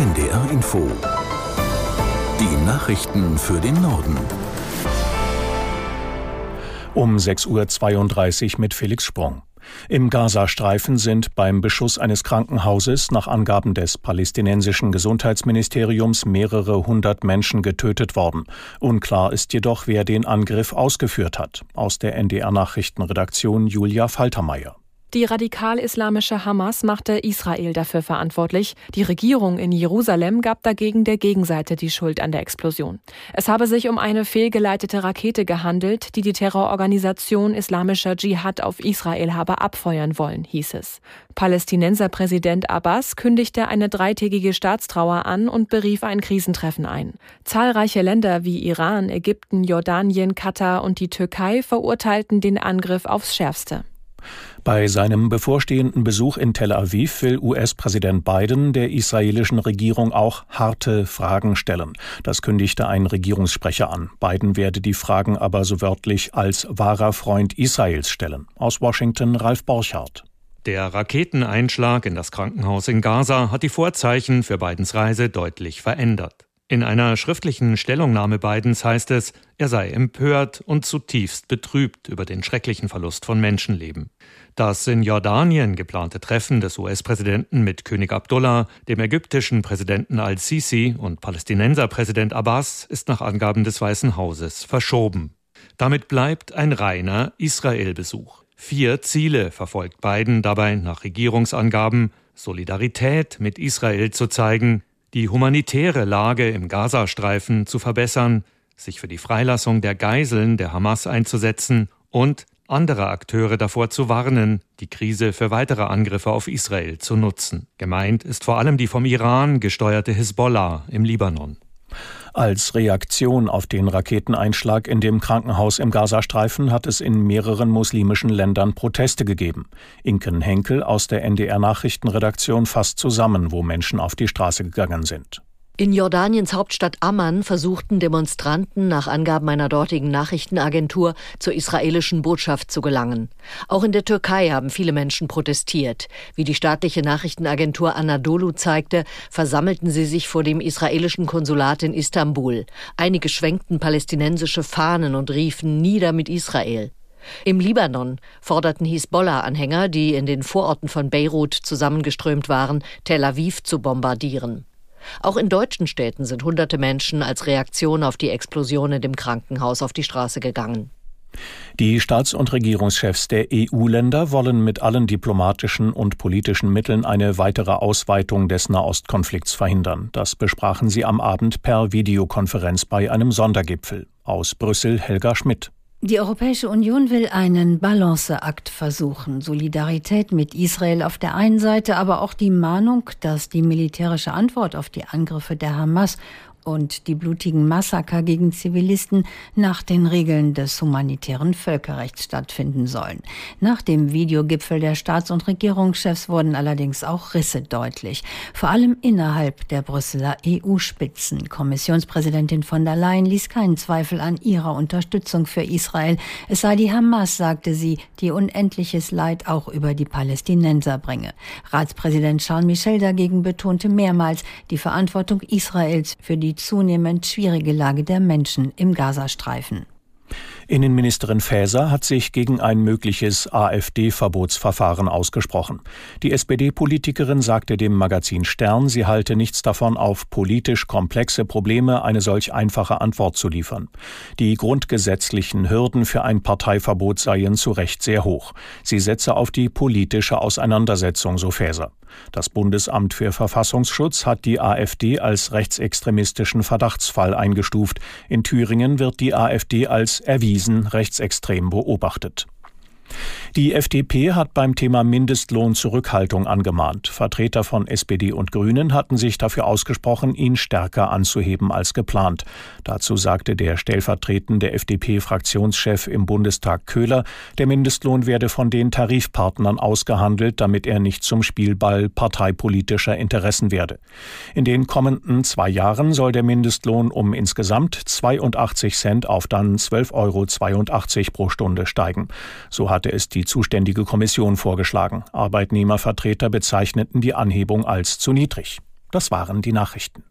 NDR Info. Die Nachrichten für den Norden. Um 6.32 Uhr mit Felix Sprung. Im Gazastreifen sind beim Beschuss eines Krankenhauses nach Angaben des palästinensischen Gesundheitsministeriums mehrere hundert Menschen getötet worden. Unklar ist jedoch, wer den Angriff ausgeführt hat. Aus der NDR Nachrichtenredaktion Julia Faltermeier. Die radikal-islamische Hamas machte Israel dafür verantwortlich. Die Regierung in Jerusalem gab dagegen der Gegenseite die Schuld an der Explosion. Es habe sich um eine fehlgeleitete Rakete gehandelt, die die Terrororganisation Islamischer Dschihad auf Israel habe abfeuern wollen, hieß es. Palästinenserpräsident Abbas kündigte eine dreitägige Staatstrauer an und berief ein Krisentreffen ein. Zahlreiche Länder wie Iran, Ägypten, Jordanien, Katar und die Türkei verurteilten den Angriff aufs Schärfste. Bei seinem bevorstehenden Besuch in Tel Aviv will US-Präsident Biden der israelischen Regierung auch harte Fragen stellen. Das kündigte ein Regierungssprecher an. Biden werde die Fragen aber so wörtlich als wahrer Freund Israels stellen. Aus Washington Ralf Borchardt. Der Raketeneinschlag in das Krankenhaus in Gaza hat die Vorzeichen für Bidens Reise deutlich verändert. In einer schriftlichen Stellungnahme Bidens heißt es, er sei empört und zutiefst betrübt über den schrecklichen Verlust von Menschenleben. Das in Jordanien geplante Treffen des US-Präsidenten mit König Abdullah, dem ägyptischen Präsidenten al-Sisi und Palästinenserpräsident Abbas ist nach Angaben des Weißen Hauses verschoben. Damit bleibt ein reiner Israel-Besuch. Vier Ziele verfolgt Biden dabei nach Regierungsangaben Solidarität mit Israel zu zeigen, die humanitäre Lage im Gazastreifen zu verbessern, sich für die Freilassung der Geiseln der Hamas einzusetzen und andere Akteure davor zu warnen, die Krise für weitere Angriffe auf Israel zu nutzen. Gemeint ist vor allem die vom Iran gesteuerte Hisbollah im Libanon. Als Reaktion auf den Raketeneinschlag in dem Krankenhaus im Gazastreifen hat es in mehreren muslimischen Ländern Proteste gegeben. Inken Henkel aus der NDR Nachrichtenredaktion fasst zusammen, wo Menschen auf die Straße gegangen sind. In Jordaniens Hauptstadt Amman versuchten Demonstranten nach Angaben einer dortigen Nachrichtenagentur zur israelischen Botschaft zu gelangen. Auch in der Türkei haben viele Menschen protestiert. Wie die staatliche Nachrichtenagentur Anadolu zeigte, versammelten sie sich vor dem israelischen Konsulat in Istanbul. Einige schwenkten palästinensische Fahnen und riefen Nieder mit Israel. Im Libanon forderten Hisbollah-Anhänger, die in den Vororten von Beirut zusammengeströmt waren, Tel Aviv zu bombardieren. Auch in deutschen Städten sind hunderte Menschen als Reaktion auf die Explosion in dem Krankenhaus auf die Straße gegangen. Die Staats- und Regierungschefs der EU-Länder wollen mit allen diplomatischen und politischen Mitteln eine weitere Ausweitung des Nahostkonflikts verhindern. Das besprachen sie am Abend per Videokonferenz bei einem Sondergipfel. Aus Brüssel Helga Schmidt. Die Europäische Union will einen Balanceakt versuchen. Solidarität mit Israel auf der einen Seite, aber auch die Mahnung, dass die militärische Antwort auf die Angriffe der Hamas und die blutigen Massaker gegen Zivilisten nach den Regeln des humanitären Völkerrechts stattfinden sollen. Nach dem Videogipfel der Staats- und Regierungschefs wurden allerdings auch Risse deutlich, vor allem innerhalb der Brüsseler EU-Spitzen. Kommissionspräsidentin von der Leyen ließ keinen Zweifel an ihrer Unterstützung für Israel. Es sei die Hamas, sagte sie, die unendliches Leid auch über die Palästinenser bringe. Ratspräsident Charles Michel dagegen betonte mehrmals die Verantwortung Israels für die die zunehmend schwierige Lage der Menschen im Gazastreifen. Innenministerin Faeser hat sich gegen ein mögliches AfD-Verbotsverfahren ausgesprochen. Die SPD-Politikerin sagte dem Magazin Stern, sie halte nichts davon, auf politisch komplexe Probleme eine solch einfache Antwort zu liefern. Die grundgesetzlichen Hürden für ein Parteiverbot seien zu Recht sehr hoch. Sie setze auf die politische Auseinandersetzung, so Faeser. Das Bundesamt für Verfassungsschutz hat die AfD als rechtsextremistischen Verdachtsfall eingestuft. In Thüringen wird die AfD als erwiesen rechtsextrem beobachtet. Die FDP hat beim Thema Mindestlohn Zurückhaltung angemahnt. Vertreter von SPD und Grünen hatten sich dafür ausgesprochen, ihn stärker anzuheben als geplant. Dazu sagte der stellvertretende FDP-Fraktionschef im Bundestag Köhler, der Mindestlohn werde von den Tarifpartnern ausgehandelt, damit er nicht zum Spielball parteipolitischer Interessen werde. In den kommenden zwei Jahren soll der Mindestlohn um insgesamt 82 Cent auf dann 12,82 Euro pro Stunde steigen. So hatte es die die zuständige Kommission vorgeschlagen. Arbeitnehmervertreter bezeichneten die Anhebung als zu niedrig. Das waren die Nachrichten.